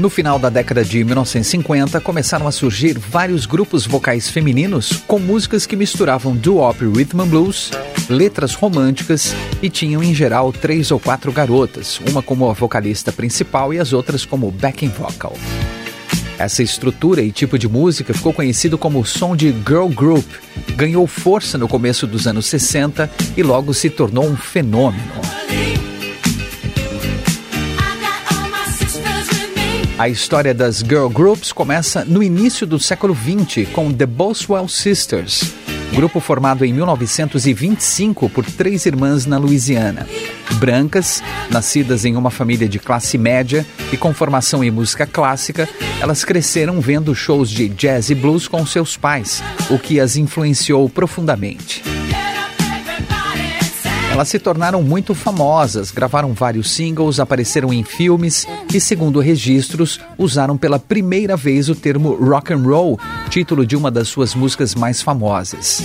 No final da década de 1950, começaram a surgir vários grupos vocais femininos com músicas que misturavam doo-wop rhythm and blues, letras românticas e tinham em geral três ou quatro garotas, uma como a vocalista principal e as outras como backing vocal. Essa estrutura e tipo de música ficou conhecido como som de girl group, ganhou força no começo dos anos 60 e logo se tornou um fenômeno. A história das girl groups começa no início do século XX com The Boswell Sisters, grupo formado em 1925 por três irmãs na Louisiana. Brancas, nascidas em uma família de classe média e com formação em música clássica, elas cresceram vendo shows de jazz e blues com seus pais, o que as influenciou profundamente. Elas se tornaram muito famosas, gravaram vários singles, apareceram em filmes e, segundo registros, usaram pela primeira vez o termo rock and roll, título de uma das suas músicas mais famosas.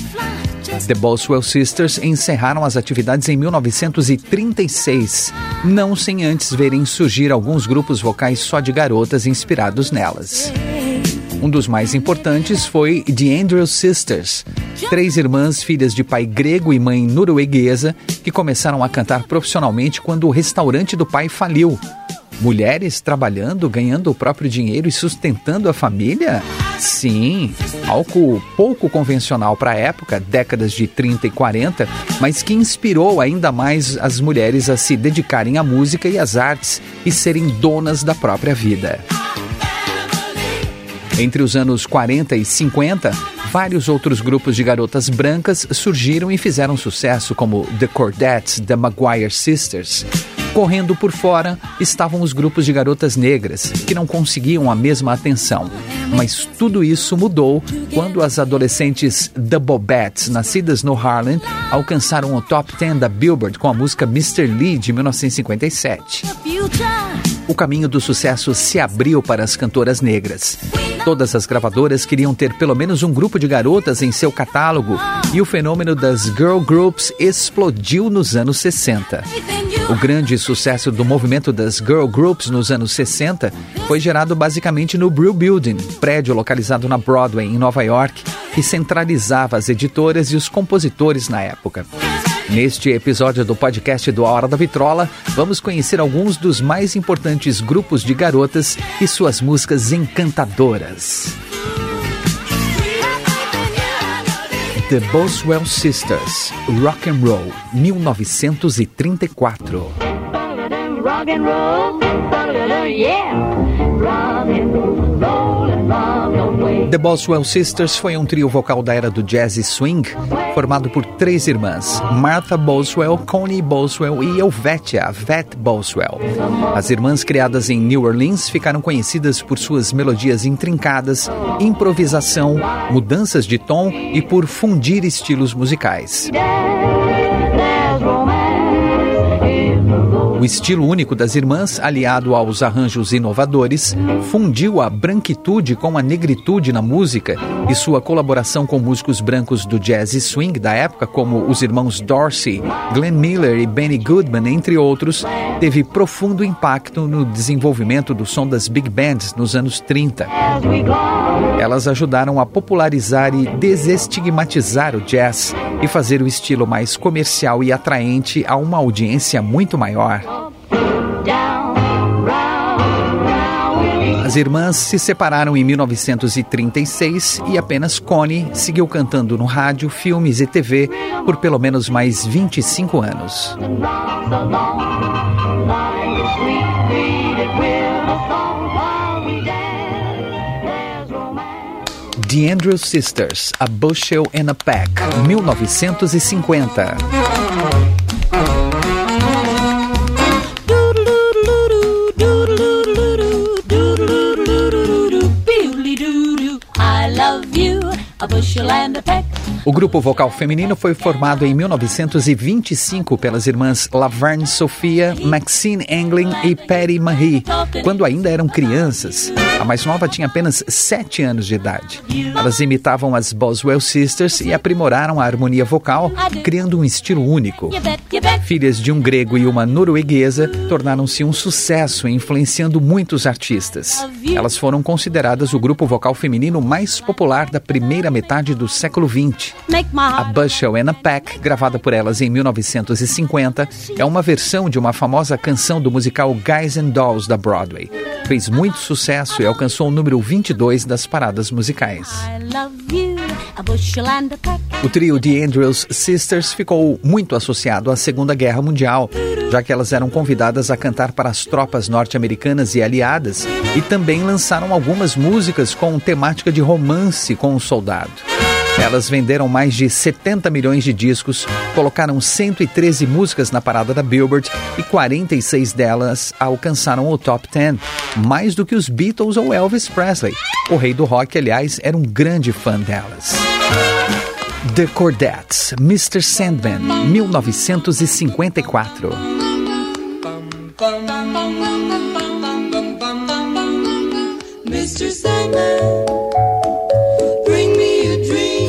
The Boswell Sisters encerraram as atividades em 1936, não sem antes verem surgir alguns grupos vocais só de garotas inspirados nelas. Um dos mais importantes foi The Andrews Sisters, três irmãs filhas de pai grego e mãe norueguesa que começaram a cantar profissionalmente quando o restaurante do pai faliu. Mulheres trabalhando, ganhando o próprio dinheiro e sustentando a família? Sim, algo pouco convencional para a época, décadas de 30 e 40, mas que inspirou ainda mais as mulheres a se dedicarem à música e às artes e serem donas da própria vida. Entre os anos 40 e 50, vários outros grupos de garotas brancas surgiram e fizeram sucesso, como The Cordettes, The Maguire Sisters. Correndo por fora estavam os grupos de garotas negras, que não conseguiam a mesma atenção. Mas tudo isso mudou quando as adolescentes The Bobettes, nascidas no Harlem, alcançaram o top 10 da Billboard com a música Mr. Lee de 1957. O caminho do sucesso se abriu para as cantoras negras. Todas as gravadoras queriam ter pelo menos um grupo de garotas em seu catálogo e o fenômeno das girl groups explodiu nos anos 60. O grande sucesso do movimento das girl groups nos anos 60 foi gerado basicamente no Brew Building, prédio localizado na Broadway, em Nova York, que centralizava as editoras e os compositores na época. Neste episódio do podcast do A Hora da Vitrola, vamos conhecer alguns dos mais importantes grupos de garotas e suas músicas encantadoras. The Boswell Sisters, Rock and Roll, 1934. The Boswell Sisters foi um trio vocal da era do jazz e swing, formado por três irmãs, Martha Boswell, Connie Boswell e Elvetia, Vet Boswell. As irmãs criadas em New Orleans ficaram conhecidas por suas melodias intrincadas, improvisação, mudanças de tom e por fundir estilos musicais. O estilo único das irmãs, aliado aos arranjos inovadores, fundiu a branquitude com a negritude na música e sua colaboração com músicos brancos do jazz e swing da época, como os irmãos Dorsey, Glenn Miller e Benny Goodman, entre outros, teve profundo impacto no desenvolvimento do som das big bands nos anos 30. Elas ajudaram a popularizar e desestigmatizar o jazz e fazer o estilo mais comercial e atraente a uma audiência muito maior. As irmãs se separaram em 1936 e apenas Connie seguiu cantando no rádio, filmes e TV por pelo menos mais 25 anos. The Andrews Sisters, A Bushel and a Pack, 1950. A bushel and a peck. O grupo vocal feminino foi formado em 1925 pelas irmãs Laverne Sophia, Maxine Anglin e Patty Marie, quando ainda eram crianças. A mais nova tinha apenas 7 anos de idade. Elas imitavam as Boswell Sisters e aprimoraram a harmonia vocal, criando um estilo único. Filhas de um grego e uma norueguesa, tornaram-se um sucesso, influenciando muitos artistas. Elas foram consideradas o grupo vocal feminino mais popular da primeira metade do século XX. A Bushel and a Pack, gravada por elas em 1950, é uma versão de uma famosa canção do musical Guys and Dolls da Broadway. Fez muito sucesso e alcançou o número 22 das paradas musicais. O trio The Andrews Sisters ficou muito associado à Segunda Guerra Mundial, já que elas eram convidadas a cantar para as tropas norte-americanas e aliadas, e também lançaram algumas músicas com temática de romance com o soldado. Elas venderam mais de 70 milhões de discos, colocaram 113 músicas na parada da Billboard e 46 delas alcançaram o top 10, mais do que os Beatles ou Elvis Presley. O rei do rock, aliás, era um grande fã delas. The Cordettes, Mr. Sandman, 1954. Mr. Sandman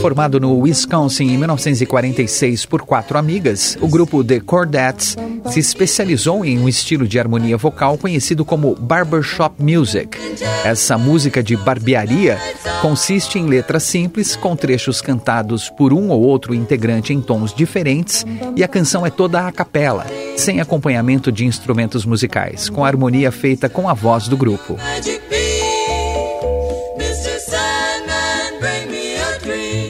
Formado no Wisconsin em 1946 por quatro amigas, o grupo The Cordettes se especializou em um estilo de harmonia vocal conhecido como barbershop music. Essa música de barbearia consiste em letras simples com trechos cantados por um ou outro integrante em tons diferentes e a canção é toda a capela, sem acompanhamento de instrumentos musicais, com harmonia feita com a voz do grupo.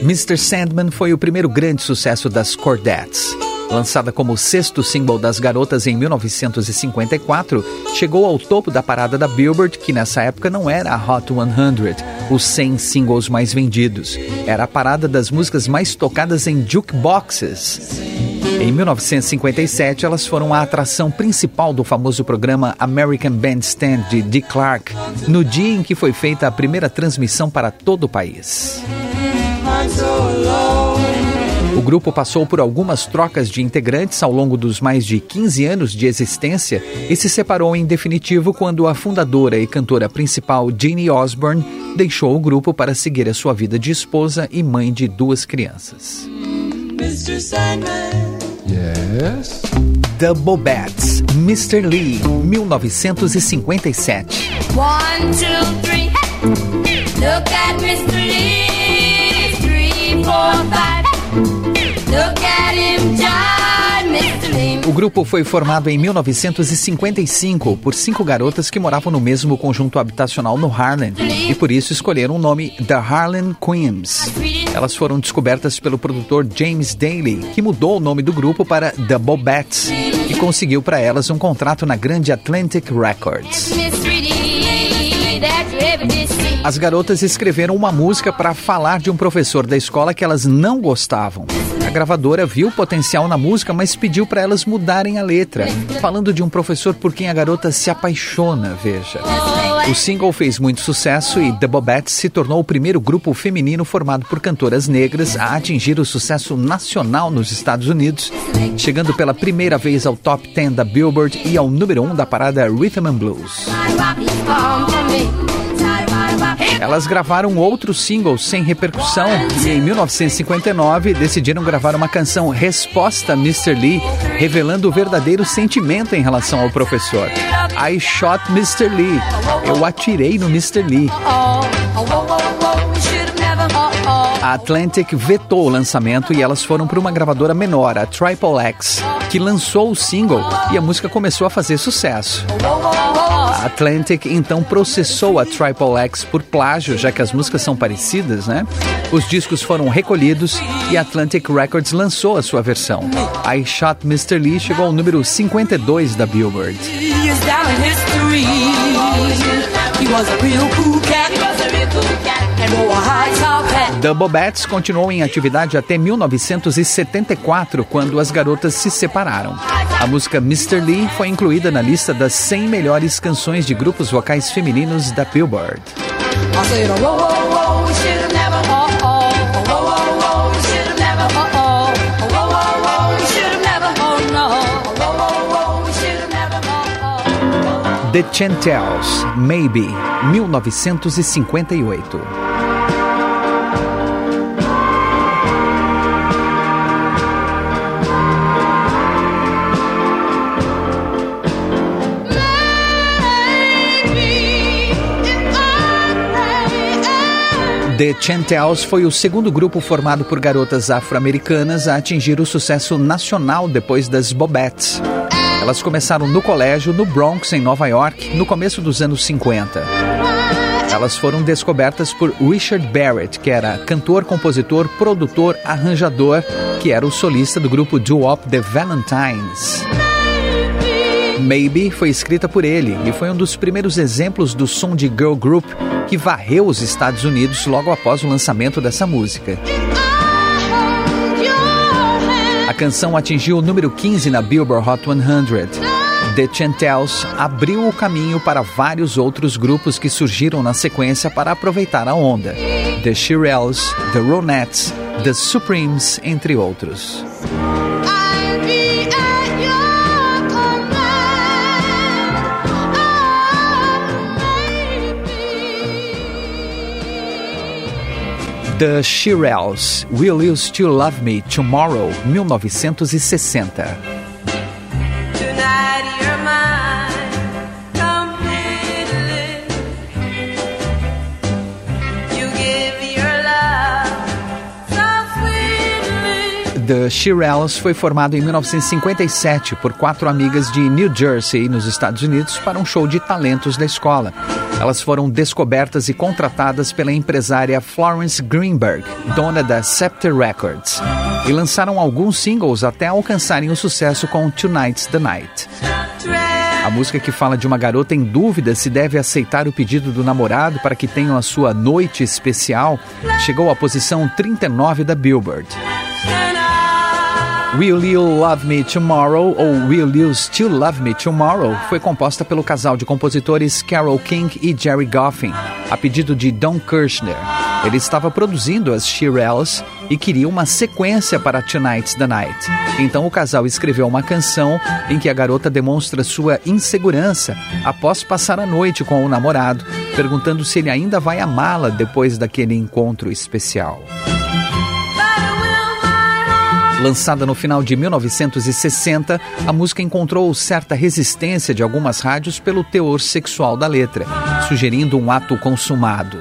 Mr. Sandman foi o primeiro grande sucesso das Cordettes. Lançada como o sexto single das garotas em 1954, chegou ao topo da parada da Billboard, que nessa época não era a Hot 100, os 100 singles mais vendidos. Era a parada das músicas mais tocadas em jukeboxes. Em 1957, elas foram a atração principal do famoso programa American Bandstand de Dick Clark, no dia em que foi feita a primeira transmissão para todo o país. O grupo passou por algumas trocas de integrantes ao longo dos mais de 15 anos de existência e se separou em definitivo quando a fundadora e cantora principal Jeannie Osborne deixou o grupo para seguir a sua vida de esposa e mãe de duas crianças. Mr. Sandman. Yes. The Bobettes, Mr. Lee, 1957. One, two, three. Look at Mr. Lee. O grupo foi formado em 1955 por cinco garotas que moravam no mesmo conjunto habitacional no Harlem e por isso escolheram o nome The Harlem Queens. Elas foram descobertas pelo produtor James Daly, que mudou o nome do grupo para The Bobettes e conseguiu para elas um contrato na grande Atlantic Records. As garotas escreveram uma música para falar de um professor da escola que elas não gostavam. A gravadora viu potencial na música, mas pediu para elas mudarem a letra, falando de um professor por quem a garota se apaixona, veja. O single fez muito sucesso e The Bobettes se tornou o primeiro grupo feminino formado por cantoras negras a atingir o sucesso nacional nos Estados Unidos, chegando pela primeira vez ao top 10 da Billboard e ao número 1 da parada Rhythm and Blues. Elas gravaram outros singles sem repercussão e em 1959 decidiram gravar uma canção Resposta Mr. Lee, revelando o verdadeiro sentimento em relação ao professor. I shot Mr. Lee. Eu atirei no Mr. Lee. A Atlantic vetou o lançamento e elas foram para uma gravadora menor, a Triple X, que lançou o single e a música começou a fazer sucesso. A Atlantic então processou a Triple X por plágio, já que as músicas são parecidas, né? Os discos foram recolhidos e a Atlantic Records lançou a sua versão. I Shot Mr. Lee chegou ao número 52 da Billboard. The Bobettes continuou em atividade até 1974, quando as garotas se separaram. A música Mr. Lee foi incluída na lista das 100 melhores canções de grupos vocais femininos da Billboard. The Chantels, Maybe, 1958. The Chantels foi o segundo grupo formado por garotas afro-americanas a atingir o sucesso nacional depois das Bobettes. Elas começaram no colégio no Bronx, em Nova York, no começo dos anos 50. Elas foram descobertas por Richard Barrett, que era cantor, compositor, produtor, arranjador, que era o solista do grupo doo-wop The Valentines. Maybe foi escrita por ele e foi um dos primeiros exemplos do som de girl group que varreu os Estados Unidos logo após o lançamento dessa música. A canção atingiu o número 15 na Billboard Hot 100. The Chantels abriu o caminho para vários outros grupos que surgiram na sequência para aproveitar a onda. The Shirelles, The Ronettes, The Supremes, entre outros. The Shirelles, Will You Still Love Me Tomorrow, 1960. The Shirelles foi formado em 1957 por quatro amigas de New Jersey, nos Estados Unidos, para um show de talentos da escola. Elas foram descobertas e contratadas pela empresária Florence Greenberg, dona da Scepter Records, e lançaram alguns singles até alcançarem o sucesso com Tonight's the Night. A música que fala de uma garota em dúvida se deve aceitar o pedido do namorado para que tenham a sua noite especial chegou à posição 39 da Billboard. Will You Love Me Tomorrow ou Will You Still Love Me Tomorrow foi composta pelo casal de compositores Carol King e Jerry Goffin, a pedido de Don Kirshner. Ele estava produzindo as Shirelles e queria uma sequência para Tonight's the Night. Então o casal escreveu uma canção em que a garota demonstra sua insegurança após passar a noite com o namorado, perguntando se ele ainda vai amá-la depois daquele encontro especial. Lançada no final de 1960, a música encontrou certa resistência de algumas rádios pelo teor sexual da letra, sugerindo um ato consumado.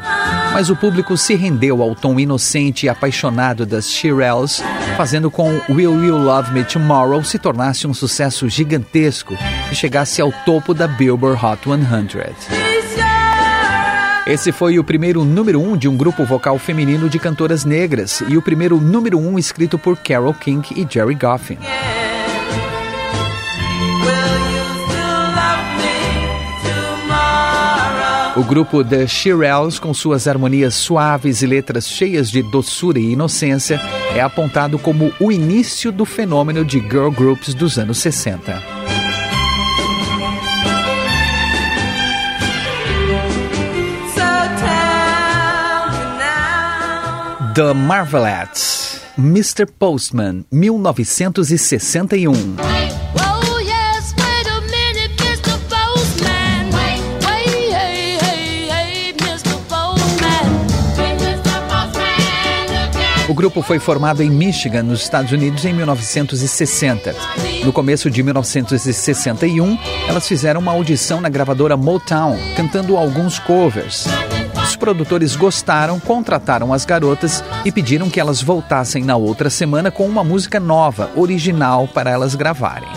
Mas o público se rendeu ao tom inocente e apaixonado das Shirelles, fazendo com Will You Love Me Tomorrow se tornasse um sucesso gigantesco e chegasse ao topo da Billboard Hot 100. Esse foi o primeiro número um de um grupo vocal feminino de cantoras negras e o primeiro número um escrito por Carole King e Jerry Goffin. O grupo The Shirelles, com suas harmonias suaves e letras cheias de doçura e inocência, é apontado como o início do fenômeno de girl groups dos anos 60. The Marvelettes, Mr. Postman, 1961. O grupo foi formado em Michigan, nos Estados Unidos, em 1960. No começo de 1961, elas fizeram uma audição na gravadora Motown, cantando alguns covers. Os produtores gostaram, contrataram as garotas e pediram que elas voltassem na outra semana com uma música nova, original, para elas gravarem.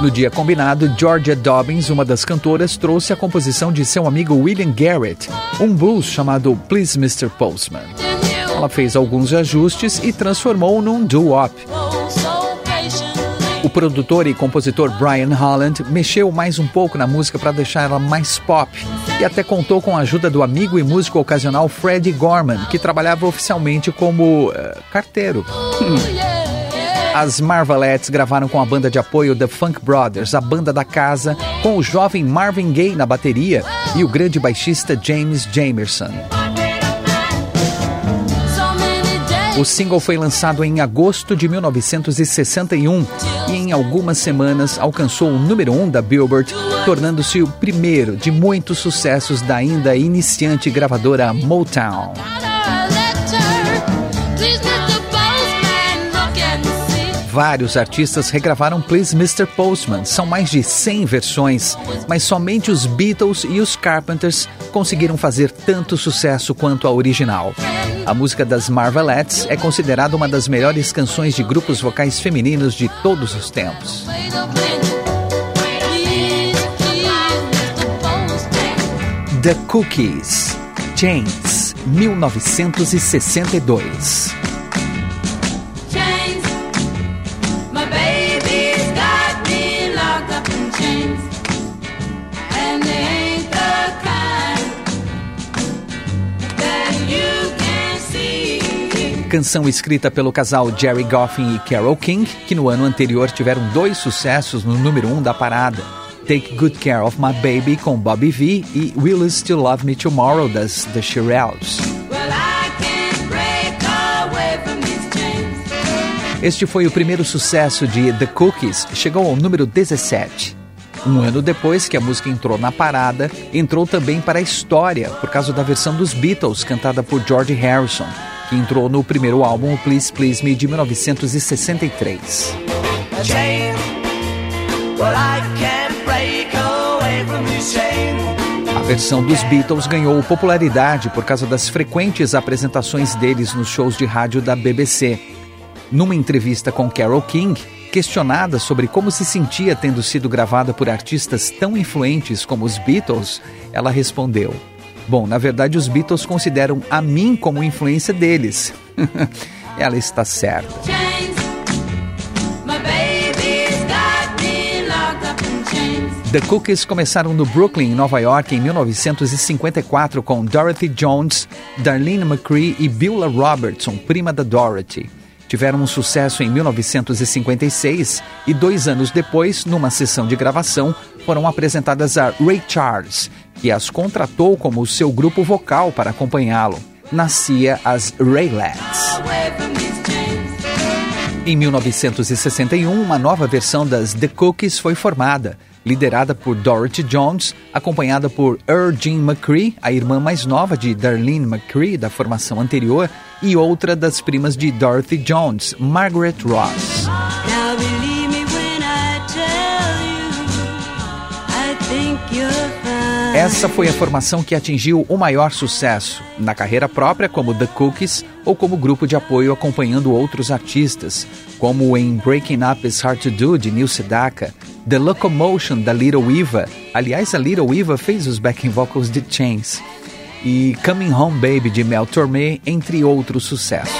No dia combinado, Georgia Dobbins, uma das cantoras, trouxe a composição de seu amigo William Garrett, um blues chamado Please Mr. Postman. Ela fez alguns ajustes e transformou num doo-wop. O produtor e compositor Brian Holland mexeu mais um pouco na música para deixar ela mais pop e até contou com a ajuda do amigo e músico ocasional Freddie Gorman, que trabalhava oficialmente como uh, carteiro. As Marvelettes gravaram com a banda de apoio The Funk Brothers, a banda da casa, com o jovem Marvin Gaye na bateria e o grande baixista James Jamerson. O single foi lançado em agosto de 1961 e em algumas semanas alcançou o número 1 um da Billboard, tornando-se o primeiro de muitos sucessos da ainda iniciante gravadora Motown. Vários artistas regravaram Please Mr. Postman. São mais de 100 versões, mas somente os Beatles e os Carpenters conseguiram fazer tanto sucesso quanto a original. A música das Marvelettes é considerada uma das melhores canções de grupos vocais femininos de todos os tempos. The Cookies, James, 1962. Canção escrita pelo casal Jerry Goffin e Carole King, que no ano anterior tiveram dois sucessos no número um da parada. Take Good Care of My Baby com Bobby V e Will You Still Love Me Tomorrow das The Shirelles. Este foi o primeiro sucesso de The Cookies, chegou ao número 17. Um ano depois que a música entrou na parada, entrou também para a história por causa da versão dos Beatles cantada por George Harrison que entrou no primeiro álbum Please Please Me de 1963. A versão dos Beatles ganhou popularidade por causa das frequentes apresentações deles nos shows de rádio da BBC. Numa entrevista com Carole King, questionada sobre como se sentia tendo sido gravada por artistas tão influentes como os Beatles, ela respondeu: Bom, na verdade, os Beatles consideram a mim como influência deles. Ela está certa. The Cookies começaram no Brooklyn, Nova York, em 1954 com Dorothy Jones, Darlene McCree e Beulah Robertson, prima da Dorothy tiveram um sucesso em 1956 e dois anos depois, numa sessão de gravação, foram apresentadas a Ray Charles, que as contratou como seu grupo vocal para acompanhá-lo. Nascia as Raylets. Em 1961, uma nova versão das The Cookies foi formada liderada por Dorothy Jones, acompanhada por Earl Jean McCree, a irmã mais nova de Darlene McCree da formação anterior, e outra das primas de Dorothy Jones, Margaret Ross. Essa foi a formação que atingiu o maior sucesso, na carreira própria como The Cookies ou como grupo de apoio acompanhando outros artistas, como em Breaking Up Is Hard to Do de Neil Sedaka, The Locomotion da Little Eva. Aliás, a Little Eva fez os backing vocals de Chains. E Coming Home Baby de Mel Tormé, entre outros sucessos.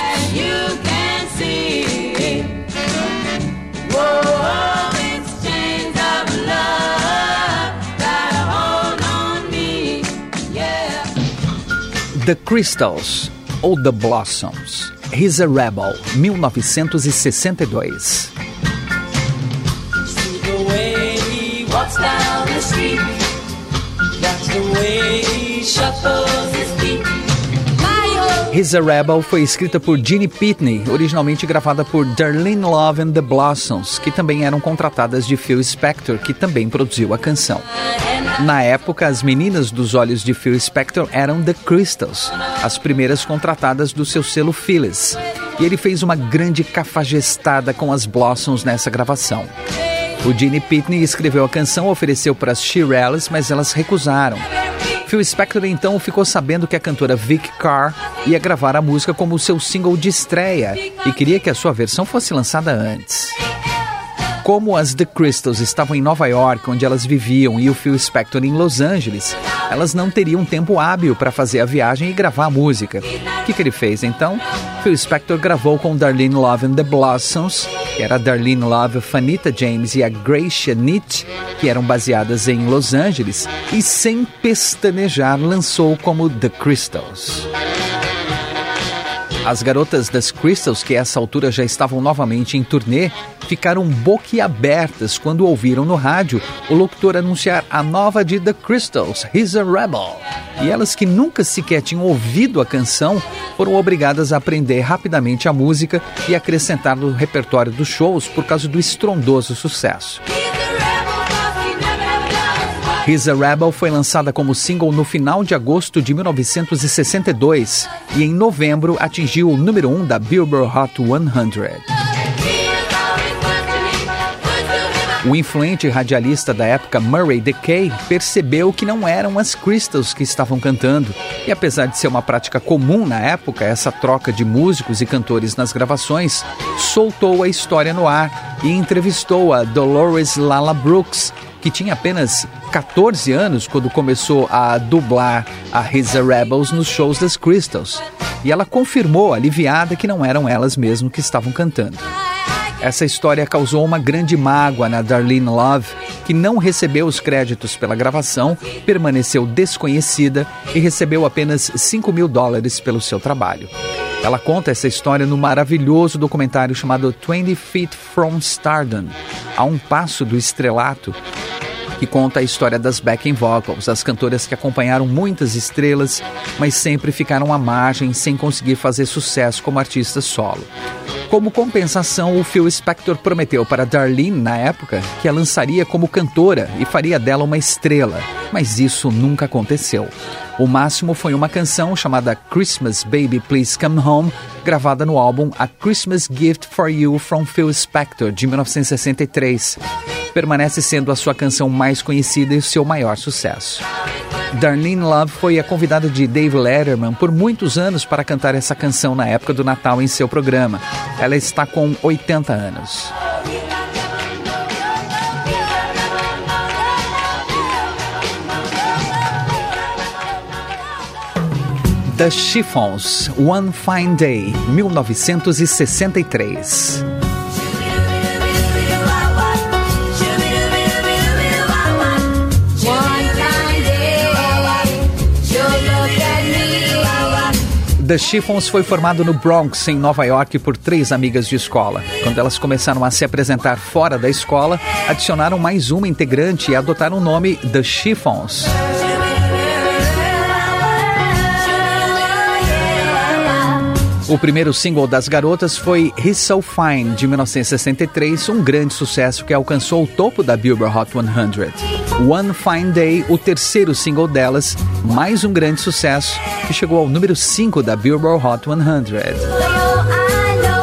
The Crystals ou The Blossoms. He's a Rebel, 1962. walks down the street. That's the way he shuffles. He's a Rebel foi escrita por Jeannie Pitney, originalmente gravada por Darlene Love and the Blossoms, que também eram contratadas de Phil Spector, que também produziu a canção. Na época, as meninas dos olhos de Phil Spector eram The Crystals, as primeiras contratadas do seu selo Phyllis. E ele fez uma grande cafajestada com as Blossoms nessa gravação. O Gene Pitney escreveu a canção, ofereceu para as Shirelles, mas elas recusaram. Phil Spector então ficou sabendo que a cantora Vic Carr ia gravar a música como seu single de estreia e queria que a sua versão fosse lançada antes. Como as The Crystals estavam em Nova York, onde elas viviam, e o Phil Spector em Los Angeles, elas não teriam tempo hábil para fazer a viagem e gravar a música. O que, que ele fez então? Phil Spector gravou com Darlene Love and the Blossoms, que era Darlene Love, Fanita James e a Gracia Nitt, que eram baseadas em Los Angeles, e sem pestanejar lançou como The Crystals. As garotas das Crystals, que a essa altura já estavam novamente em turnê, ficaram boquiabertas quando ouviram no rádio o locutor anunciar a nova de The Crystals, He's a Rebel. E elas que nunca sequer tinham ouvido a canção foram obrigadas a aprender rapidamente a música e acrescentar no repertório dos shows por causa do estrondoso sucesso. He's a Rebel foi lançada como single no final de agosto de 1962 e em novembro atingiu o número 1 um da Billboard Hot 100. O influente radialista da época Murray Decay percebeu que não eram as Crystals que estavam cantando, e apesar de ser uma prática comum na época, essa troca de músicos e cantores nas gravações, soltou a história no ar e entrevistou a Dolores Lala Brooks, que tinha apenas 14 anos quando começou a dublar a His Rebels nos shows das Crystals. E ela confirmou, aliviada, que não eram elas mesmo que estavam cantando. Essa história causou uma grande mágoa na Darlene Love, que não recebeu os créditos pela gravação, permaneceu desconhecida e recebeu apenas 5 mil dólares pelo seu trabalho. Ela conta essa história no maravilhoso documentário chamado 20 Feet from Stardom, a um passo do estrelato, que conta a história das backing vocals, as cantoras que acompanharam muitas estrelas, mas sempre ficaram à margem sem conseguir fazer sucesso como artista solo. Como compensação, o Phil Spector prometeu para Darlene, na época, que a lançaria como cantora e faria dela uma estrela, mas isso nunca aconteceu. O máximo foi uma canção chamada Christmas Baby Please Come Home, gravada no álbum A Christmas Gift for You from Phil Spector, de 1963 permanece sendo a sua canção mais conhecida e o seu maior sucesso. Darlene Love foi a convidada de Dave Letterman por muitos anos para cantar essa canção na época do Natal em seu programa. Ela está com 80 anos. The Chiffons, One Fine Day, 1963. The Chiffons foi formado no Bronx, em Nova York, por três amigas de escola. Quando elas começaram a se apresentar fora da escola, adicionaram mais uma integrante e adotaram o nome The Chiffons. O primeiro single das garotas foi He's So Fine, de 1963, um grande sucesso que alcançou o topo da Billboard Hot 100. One Fine Day, o terceiro single delas, mais um grande sucesso, que chegou ao número 5 da Billboard Hot 100.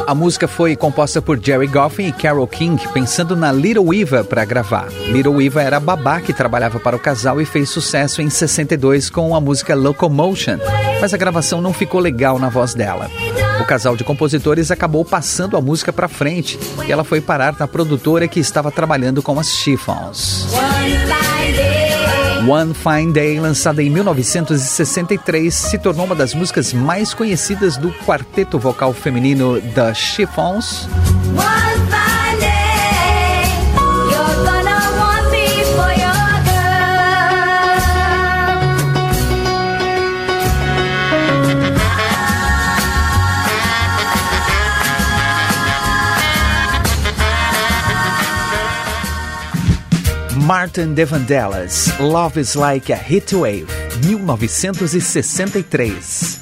A música foi composta por Jerry Goffin e Carole King, pensando na Little Eva para gravar. Little Eva era a babá que trabalhava para o casal e fez sucesso em 62 com a música Locomotion, mas a gravação não ficou legal na voz dela. O casal de compositores acabou passando a música para frente e ela foi parar na produtora que estava trabalhando com as Chiffons. One Fine Day, lançada em 1963, se tornou uma das músicas mais conhecidas do quarteto vocal feminino The Chiffons. Martin de Vandellas, Love is Like a Heat Wave, 1963.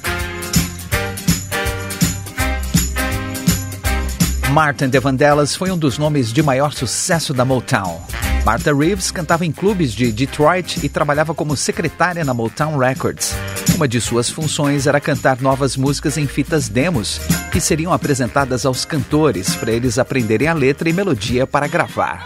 Martin de Vandellas foi um dos nomes de maior sucesso da Motown. Martha Reeves cantava em clubes de Detroit e trabalhava como secretária na Motown Records. Uma de suas funções era cantar novas músicas em fitas demos, que seriam apresentadas aos cantores para eles aprenderem a letra e melodia para gravar.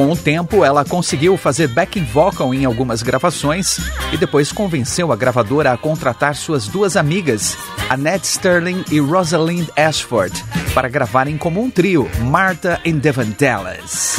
Com o tempo, ela conseguiu fazer backing vocal em algumas gravações e depois convenceu a gravadora a contratar suas duas amigas, Annette Sterling e Rosalind Ashford, para gravarem como um trio, Martha and Devon Dallas.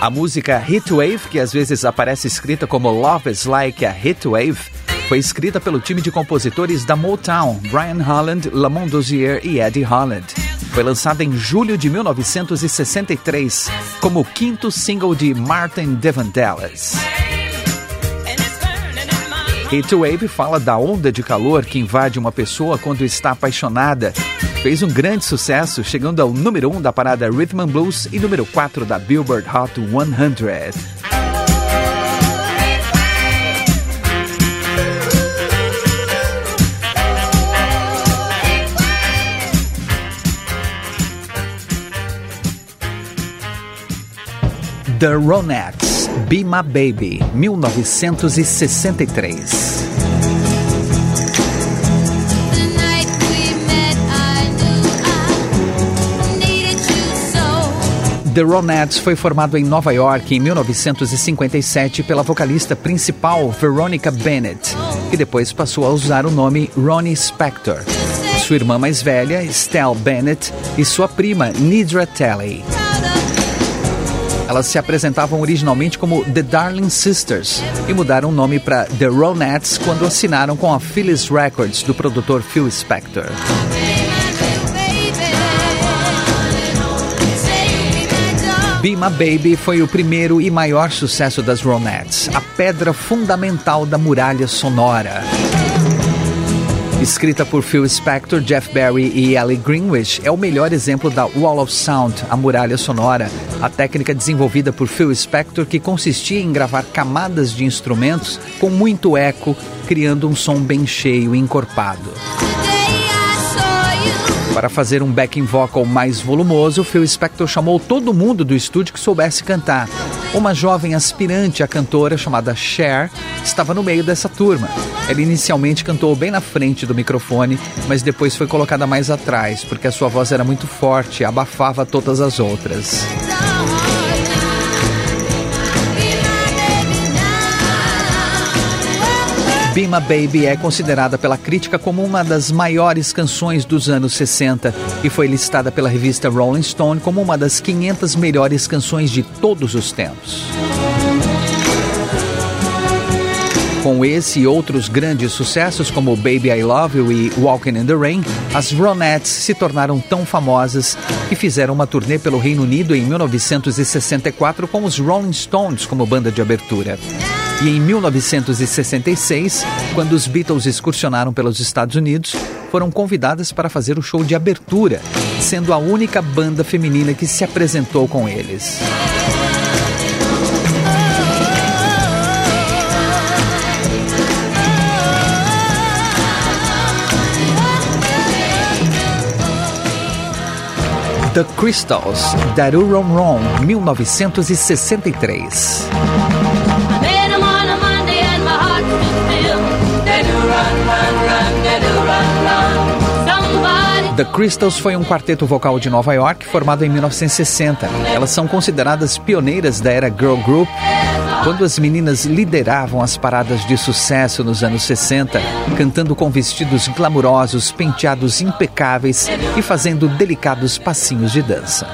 A música Heatwave, que às vezes aparece escrita como Love is Like a Heatwave, foi escrita pelo time de compositores da Motown, Brian Holland, Lamont Dozier e Eddie Holland. Foi lançada em julho de 1963 como o quinto single de Martin Devon Dallas. Heatwave fala da onda de calor que invade uma pessoa quando está apaixonada. Fez um grande sucesso, chegando ao número 1 um da parada Rhythm and Blues e número 4 da Billboard Hot 100. The Ronettes, Be My Baby, 1963. The Ronettes foi formado em Nova York em 1957 pela vocalista principal Veronica Bennett, que depois passou a usar o nome Ronnie Spector. Sua irmã mais velha, Estelle Bennett, e sua prima, Nidra Talley. Elas se apresentavam originalmente como The Darling Sisters e mudaram o nome para The Ronettes quando assinaram com a Phyllis Records do produtor Phil Spector. Be My Baby foi o primeiro e maior sucesso das Ronettes, a pedra fundamental da muralha sonora. Escrita por Phil Spector, Jeff Barry e Ellie Greenwich, é o melhor exemplo da Wall of Sound, a muralha sonora, a técnica desenvolvida por Phil Spector que consistia em gravar camadas de instrumentos com muito eco, criando um som bem cheio e encorpado. Para fazer um backing vocal mais volumoso, Phil Spector chamou todo mundo do estúdio que soubesse cantar. Uma jovem aspirante a cantora chamada Cher estava no meio dessa turma. Ela inicialmente cantou bem na frente do microfone, mas depois foi colocada mais atrás, porque a sua voz era muito forte e abafava todas as outras. Be My Baby é considerada pela crítica como uma das maiores canções dos anos 60 e foi listada pela revista Rolling Stone como uma das 500 melhores canções de todos os tempos. Com esse e outros grandes sucessos como Baby I Love You e Walking in the Rain, as Ronettes se tornaram tão famosas que fizeram uma turnê pelo Reino Unido em 1964 com os Rolling Stones como banda de abertura. E em 1966, quando os Beatles excursionaram pelos Estados Unidos, foram convidadas para fazer o show de abertura, sendo a única banda feminina que se apresentou com eles. The Crystals, Daru Rom Rom, 1963. The Crystals foi um quarteto vocal de Nova York formado em 1960. Elas são consideradas pioneiras da era girl group, quando as meninas lideravam as paradas de sucesso nos anos 60, cantando com vestidos glamurosos, penteados impecáveis e fazendo delicados passinhos de dança.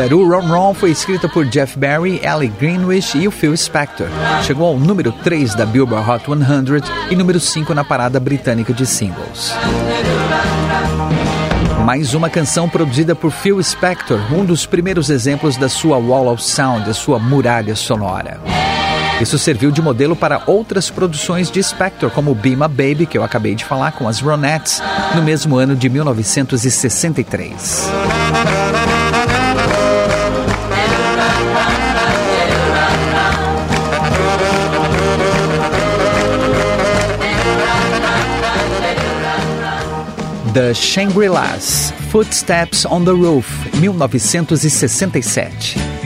The Do Ron Ron foi escrita por Jeff Barry, Ellie Greenwich e o Phil Spector. Chegou ao número 3 da Billboard Hot 100 e número 5 na parada britânica de singles. Mais uma canção produzida por Phil Spector, um dos primeiros exemplos da sua Wall of Sound, da sua muralha sonora. Isso serviu de modelo para outras produções de Spector, como Bima Baby, que eu acabei de falar com as Ronettes, no mesmo ano de 1963. The Shangri-Las, Footsteps on the Roof, 1967.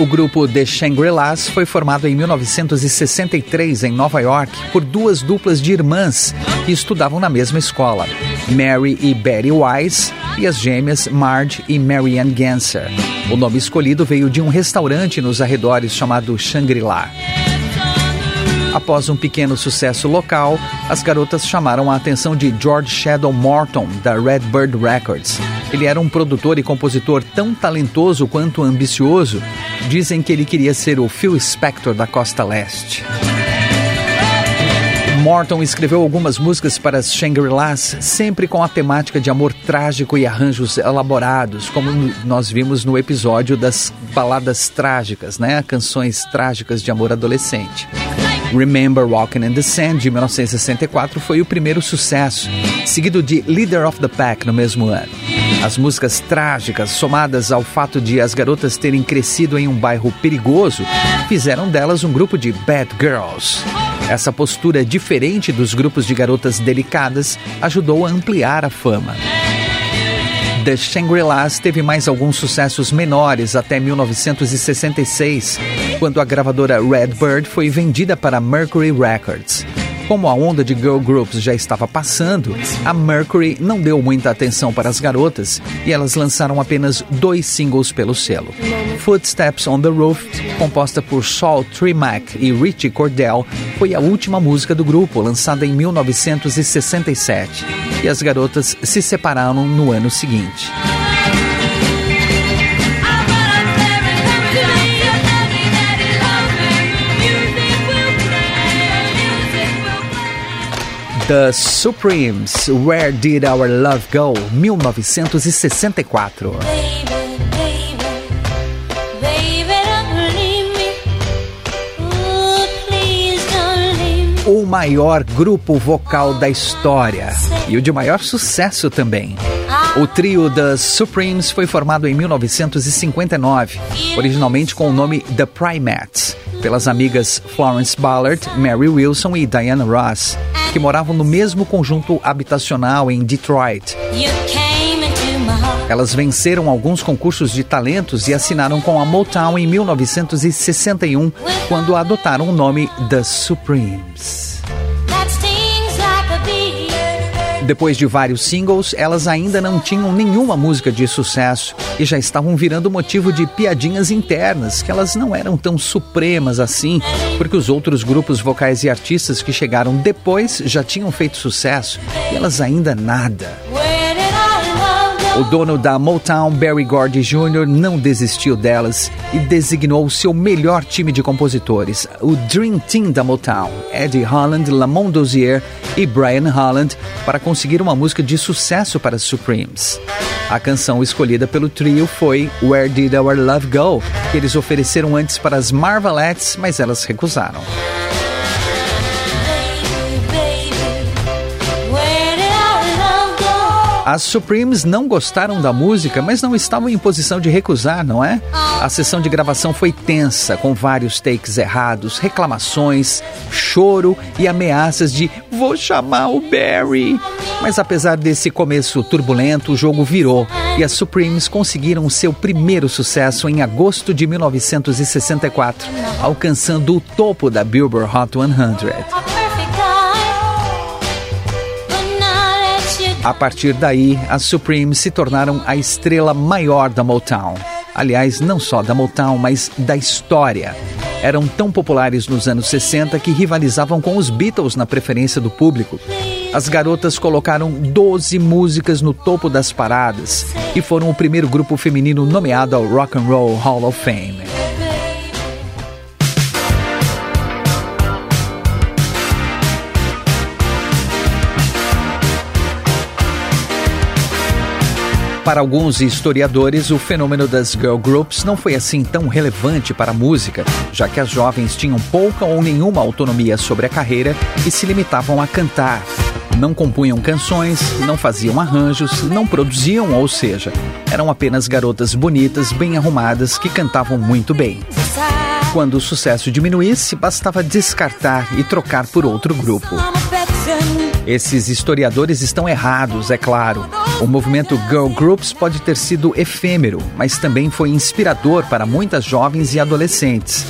O grupo The Shangri-Las foi formado em 1963 em Nova York por duas duplas de irmãs que estudavam na mesma escola, Mary e Betty Wise, e as gêmeas Marge e Marianne Ganser. O nome escolhido veio de um restaurante nos arredores chamado Shangri-La. Após um pequeno sucesso local, as garotas chamaram a atenção de George Shadow Morton, da Redbird Records. Ele era um produtor e compositor tão talentoso quanto ambicioso. Dizem que ele queria ser o Phil Spector da costa leste. Morton escreveu algumas músicas para as Shangri-Las, sempre com a temática de amor trágico e arranjos elaborados, como nós vimos no episódio das baladas trágicas, né? Canções trágicas de amor adolescente. Remember Walking in the Sand, de 1964, foi o primeiro sucesso, seguido de Leader of the Pack no mesmo ano. As músicas trágicas, somadas ao fato de as garotas terem crescido em um bairro perigoso, fizeram delas um grupo de bad girls. Essa postura diferente dos grupos de garotas delicadas ajudou a ampliar a fama. The Shangri-Las teve mais alguns sucessos menores até 1966, quando a gravadora Redbird foi vendida para Mercury Records. Como a onda de girl groups já estava passando, a Mercury não deu muita atenção para as garotas e elas lançaram apenas dois singles pelo selo. Footsteps on the Roof, composta por Saul Trimac e Richie Cordell, foi a última música do grupo, lançada em 1967. E as garotas se separaram no ano seguinte. The Supremes, Where Did Our Love Go? 1964. o maior grupo vocal da história e o de maior sucesso também. O trio The Supremes foi formado em 1959, originalmente com o nome The Primates, pelas amigas Florence Ballard, Mary Wilson e Diana Ross que moravam no mesmo conjunto habitacional em Detroit. Elas venceram alguns concursos de talentos e assinaram com a Motown em 1961, quando adotaram o nome The Supremes. Depois de vários singles, elas ainda não tinham nenhuma música de sucesso e já estavam virando motivo de piadinhas internas, que elas não eram tão supremas assim, porque os outros grupos vocais e artistas que chegaram depois já tinham feito sucesso e elas ainda nada. O dono da Motown, Barry Gordy Jr., não desistiu delas e designou seu melhor time de compositores, o Dream Team da Motown, Eddie Holland, Lamont Dozier e Brian Holland, para conseguir uma música de sucesso para os Supremes. A canção escolhida pelo trio foi Where Did Our Love Go, que eles ofereceram antes para as Marvelettes, mas elas recusaram. As Supremes não gostaram da música, mas não estavam em posição de recusar, não é? A sessão de gravação foi tensa, com vários takes errados, reclamações, choro e ameaças de vou chamar o Barry. Mas apesar desse começo turbulento, o jogo virou e as Supremes conseguiram seu primeiro sucesso em agosto de 1964, alcançando o topo da Billboard Hot 100. A partir daí, as Supremes se tornaram a estrela maior da Motown. Aliás, não só da Motown, mas da história. Eram tão populares nos anos 60 que rivalizavam com os Beatles na preferência do público. As garotas colocaram 12 músicas no topo das paradas e foram o primeiro grupo feminino nomeado ao Rock and Roll Hall of Fame. Para alguns historiadores, o fenômeno das girl groups não foi assim tão relevante para a música, já que as jovens tinham pouca ou nenhuma autonomia sobre a carreira e se limitavam a cantar. Não compunham canções, não faziam arranjos, não produziam, ou seja, eram apenas garotas bonitas, bem arrumadas que cantavam muito bem. Quando o sucesso diminuísse, bastava descartar e trocar por outro grupo. Esses historiadores estão errados, é claro. O movimento Girl Groups pode ter sido efêmero, mas também foi inspirador para muitas jovens e adolescentes.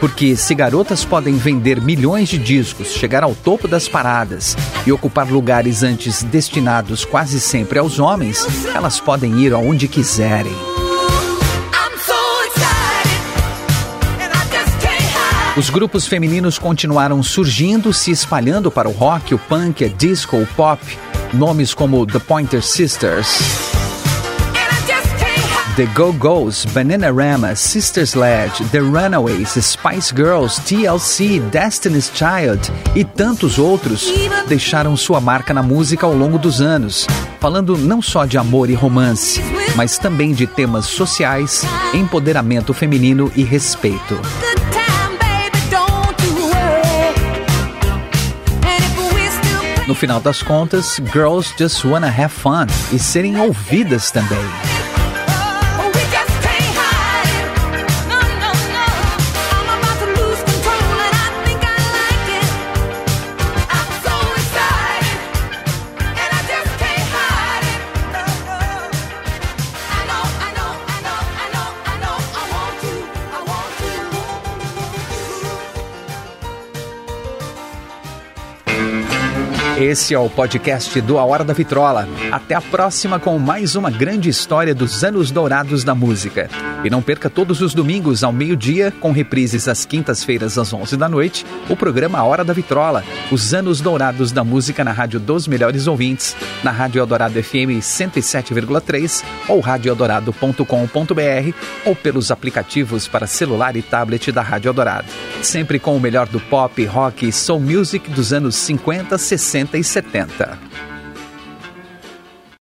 Porque se garotas podem vender milhões de discos, chegar ao topo das paradas e ocupar lugares antes destinados quase sempre aos homens, elas podem ir aonde quiserem. Os grupos femininos continuaram surgindo, se espalhando para o rock, o punk, a disco, o pop. Nomes como The Pointer Sisters. The Go-Go's, Bananarama, Sister Sledge, The Runaways, Spice Girls, TLC, Destiny's Child e tantos outros deixaram sua marca na música ao longo dos anos, falando não só de amor e romance, mas também de temas sociais, empoderamento feminino e respeito. Final das contas, girls just wanna have fun e serem ouvidas também. Esse é o podcast do A Hora da Vitrola. Até a próxima com mais uma grande história dos anos dourados da música. E não perca todos os domingos ao meio-dia, com reprises às quintas-feiras às 11 da noite, o programa Hora da Vitrola, os anos dourados da música na Rádio dos Melhores Ouvintes, na Rádio Eldorado FM 107,3 ou radioeldorado.com.br ou pelos aplicativos para celular e tablet da Rádio Eldorado. Sempre com o melhor do pop, rock e soul music dos anos 50, 60 e 70.